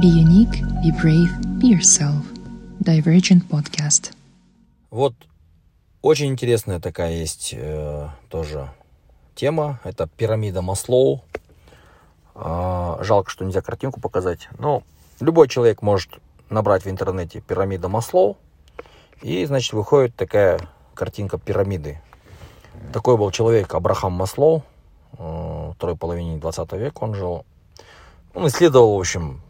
Be unique, be brave, be yourself. Divergent Podcast. Вот очень интересная такая есть э, тоже тема. Это пирамида Маслоу. Э, жалко, что нельзя картинку показать. Но любой человек может набрать в интернете пирамида Маслоу. И, значит, выходит такая картинка пирамиды. Такой был человек Абрахам Маслоу. Э, второй половине 20 века он жил. Он исследовал, в общем,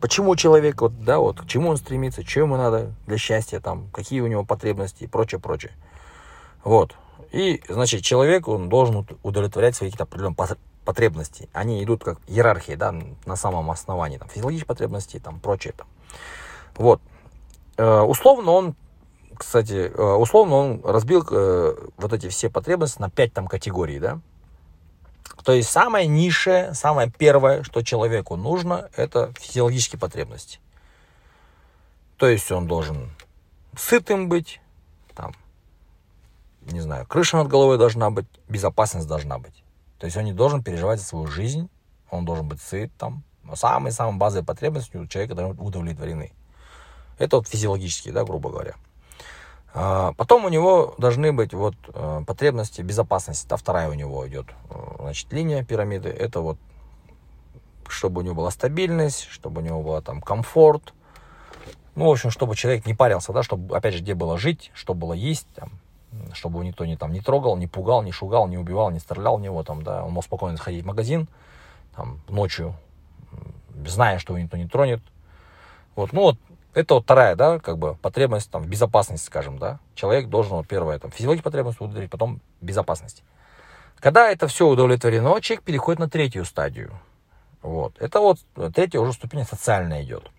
почему человек, вот, да, вот, к чему он стремится, что ему надо для счастья, там, какие у него потребности и прочее, прочее. Вот. И, значит, человек, он должен удовлетворять свои какие-то определенные потребности. Они идут как иерархии, да, на самом основании, там, физиологические потребности, там, прочее, там. Вот. Э, условно он, кстати, э, условно он разбил э, вот эти все потребности на пять там категорий, да. То есть самое низшее, самое первое, что человеку нужно, это физиологические потребности. То есть он должен сытым быть, там, не знаю, крыша над головой должна быть, безопасность должна быть. То есть он не должен переживать свою жизнь, он должен быть сыт там. Но самые-самые базовые потребности у человека должны быть удовлетворены. Это вот физиологические, да, грубо говоря. А, потом у него должны быть вот э, потребности безопасности. Это вторая у него идет э, значит, линия пирамиды. Это вот чтобы у него была стабильность, чтобы у него был там комфорт. Ну, в общем, чтобы человек не парился, да, чтобы, опять же, где было жить, что было есть, там, чтобы никто не, там, не трогал, не пугал, не шугал, не убивал, не стрелял в него, там, да, он мог спокойно сходить в магазин, там, ночью, зная, что его никто не тронет. Вот, ну, вот это вот вторая, да, как бы потребность там в безопасности, скажем, да. Человек должен, вот первое, там, физиологическую потребность удовлетворить, потом безопасность. Когда это все удовлетворено, человек переходит на третью стадию. Вот. Это вот третья уже ступень социальная идет.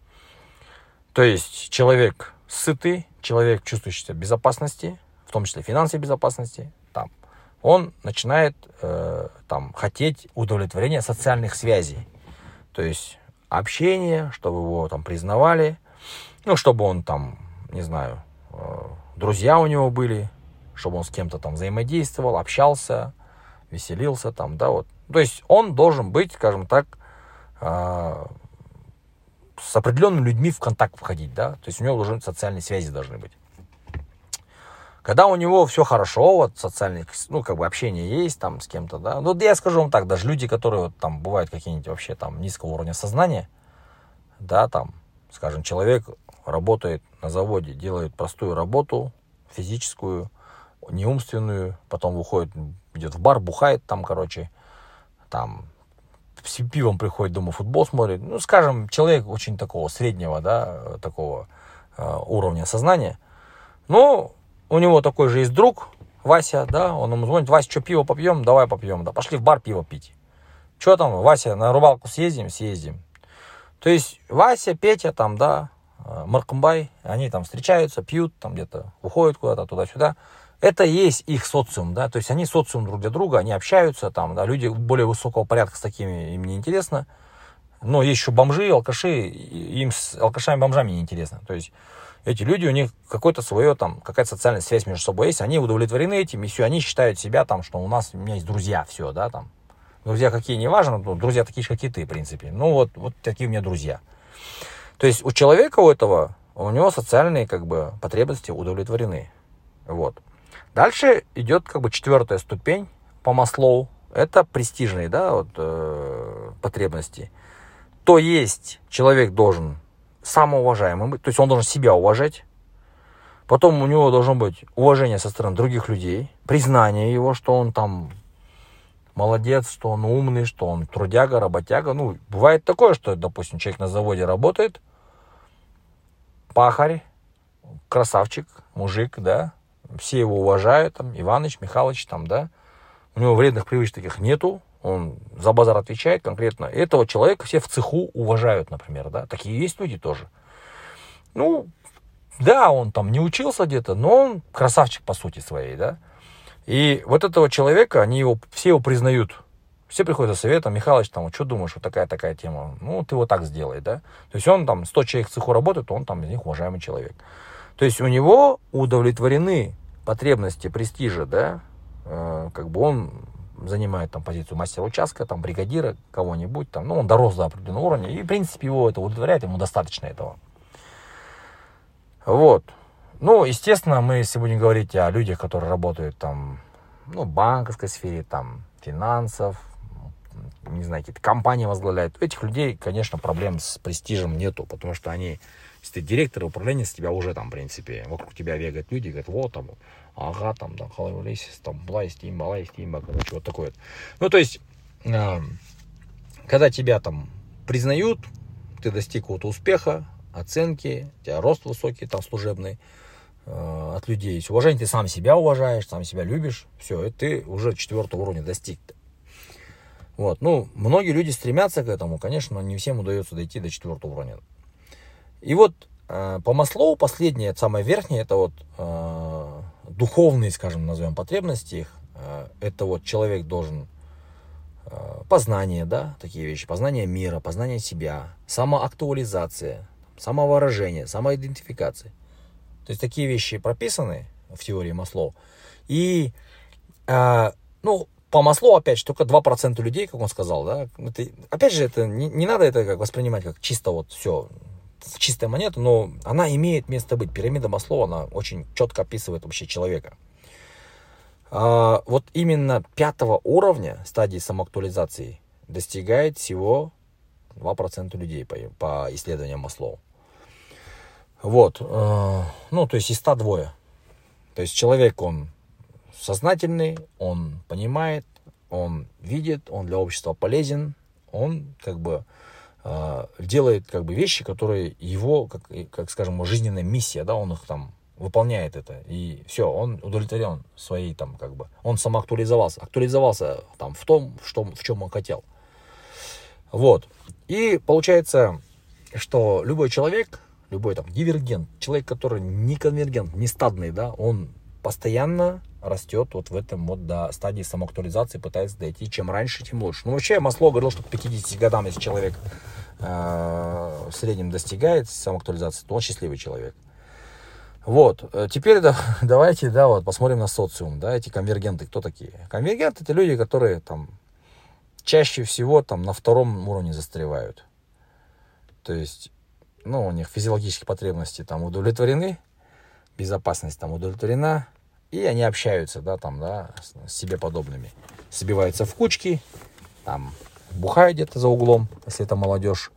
То есть человек сытый, человек чувствующийся безопасности, в том числе финансовой безопасности, там, он начинает э, там, хотеть удовлетворения социальных связей. То есть общение, чтобы его там признавали, ну, чтобы он там, не знаю, э, друзья у него были, чтобы он с кем-то там взаимодействовал, общался, веселился там, да, вот. То есть он должен быть, скажем так, э, с определенными людьми в контакт входить, да, то есть у него должны социальные связи должны быть. Когда у него все хорошо, вот социальные, ну, как бы общение есть там с кем-то, да, ну, я скажу вам так, даже люди, которые вот, там бывают какие-нибудь вообще там низкого уровня сознания, да, там, скажем, человек работает на заводе, делает простую работу, физическую, неумственную, потом выходит, идет в бар, бухает там, короче, там с пивом приходит дома, футбол смотрит. Ну, скажем, человек очень такого среднего, да, такого э, уровня сознания. Но у него такой же есть друг, Вася, да, он ему звонит, Вася, что, пиво попьем? Давай попьем, да, пошли в бар пиво пить. Что там, Вася, на рыбалку съездим? Съездим. То есть Вася, Петя там, да, Э, Маркумбай, они там встречаются, пьют, там где-то уходят куда-то туда-сюда. Это есть их социум, да, то есть они социум друг для друга, они общаются, там, да, люди более высокого порядка с такими им не интересно. Но есть еще бомжи, алкаши, им с алкашами-бомжами не интересно. То есть эти люди, у них какое-то свое, там, какая-то социальная связь между собой есть, они удовлетворены этим, и все, они считают себя, там, что у нас, у меня есть друзья, все, да, там. Друзья какие, не важно, друзья такие же, как и ты, в принципе. Ну, вот, вот такие у меня друзья. То есть у человека у этого, у него социальные как бы потребности удовлетворены. Вот. Дальше идет как бы четвертая ступень по Маслоу. Это престижные, да, вот, э, потребности. То есть человек должен самоуважаемым то есть он должен себя уважать. Потом у него должно быть уважение со стороны других людей, признание его, что он там молодец, что он умный, что он трудяга, работяга. Ну, бывает такое, что, допустим, человек на заводе работает, пахарь, красавчик, мужик, да, все его уважают, там, Иваныч, Михалыч, там, да, у него вредных привычек таких нету, он за базар отвечает конкретно. Этого человека все в цеху уважают, например, да, такие есть люди тоже. Ну, да, он там не учился где-то, но он красавчик по сути своей, да. И вот этого человека, они его, все его признают все приходят за советом, Михалыч, там, что думаешь, вот такая-такая тема, ну, ты вот так сделай, да. То есть он там, 100 человек в цеху работает, он там из них уважаемый человек. То есть у него удовлетворены потребности престижа, да, э, как бы он занимает там позицию мастера участка, там бригадира, кого-нибудь там, ну, он дорос до определенного уровня, и, в принципе, его это удовлетворяет, ему достаточно этого. Вот. Ну, естественно, мы, если будем говорить о людях, которые работают там, ну, банковской сфере, там, финансов, не знаю, какие-то компании возглавляют, у этих людей, конечно, проблем с престижем нету, потому что они, если ты директор управления, с тебя уже там, в принципе, вокруг тебя бегают люди, говорят, вот там, ага, там, да, халавлейсис, там, блайстим, балайстим, короче, вот такое. Ну, то есть, э, когда тебя там признают, ты достиг какого-то успеха, оценки, у тебя рост высокий, там, служебный, э, от людей есть уважение, ты сам себя уважаешь, сам себя любишь, все, и ты уже четвертого уровня достиг. Вот, ну, многие люди стремятся к этому, конечно, но не всем удается дойти до четвертого уровня. И вот э, по Маслоу последнее, самое верхнее, это вот э, духовные, скажем, назовем потребности их, э, это вот человек должен э, познание, да, такие вещи, познание мира, познание себя, самоактуализация, самовыражение, самоидентификация. То есть такие вещи прописаны в теории Маслоу. И, э, ну, по Маслоу, опять же, только 2% людей, как он сказал, да, это, опять же, это не, не надо это как воспринимать как чисто вот все, чистая монета, но она имеет место быть. Пирамида Маслоу, она очень четко описывает вообще человека. А, вот именно пятого уровня стадии самоактуализации достигает всего 2% людей по, по исследованиям Маслоу. Вот, э, ну, то есть из 102. То есть человек, он сознательный, он понимает, он видит, он для общества полезен, он как бы э, делает как бы вещи, которые его, как, как скажем, жизненная миссия, да, он их там выполняет это, и все, он удовлетворен своей там как бы, он самоактуализовался, актуализовался там в том, что, в чем он хотел. Вот. И получается, что любой человек, любой там дивергент, человек, который не конвергент, не стадный, да, он постоянно растет вот в этом вот до стадии самоактуализации, пытается дойти. Чем раньше, тем лучше. Ну, вообще, Масло говорил, что к 50 годам, если человек э, в среднем достигает самоактуализации, то он счастливый человек. Вот, э, теперь да, давайте, да, вот посмотрим на социум, да, эти конвергенты, кто такие? Конвергенты это люди, которые там чаще всего там на втором уровне застревают. То есть, ну, у них физиологические потребности там удовлетворены, безопасность там удовлетворена, и они общаются, да, там, да, с себе подобными. Сбиваются в кучки, там, бухают где-то за углом, если это молодежь.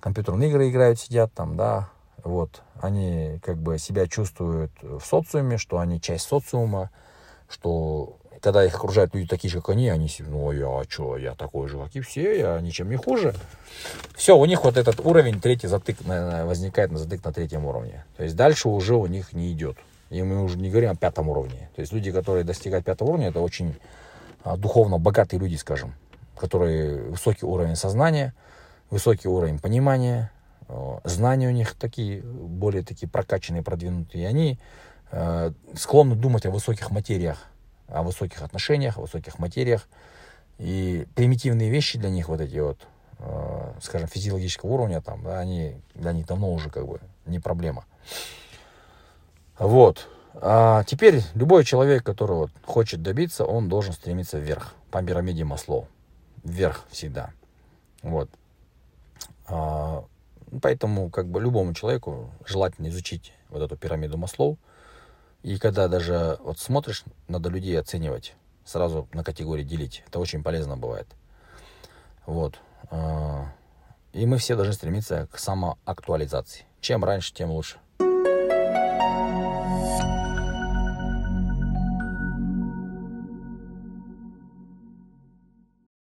Компьютерные игры играют, сидят там, да, вот. Они как бы себя чувствуют в социуме, что они часть социума, что когда их окружают люди такие же, как они, они себе, ну, я а что, я такой же, как и все, я ничем не хуже. Все, у них вот этот уровень, третий затык возникает на затык на третьем уровне. То есть дальше уже у них не идет. И мы уже не говорим о пятом уровне. То есть люди, которые достигают пятого уровня, это очень а, духовно богатые люди, скажем, которые высокий уровень сознания, высокий уровень понимания, а, знания у них такие, более такие прокачанные, продвинутые. И они э, склонны думать о высоких материях, о высоких отношениях, о высоких материях. И примитивные вещи для них, вот эти вот, скажем, физиологического уровня, там, да, они для них давно уже как бы не проблема. Вот. А теперь любой человек, который вот хочет добиться, он должен стремиться вверх. По пирамиде Маслоу. Вверх всегда. Вот. А, поэтому как бы любому человеку желательно изучить вот эту пирамиду Маслоу. И когда даже вот смотришь, надо людей оценивать, сразу на категории делить. Это очень полезно бывает. Вот. А, и мы все должны стремиться к самоактуализации. Чем раньше, тем лучше.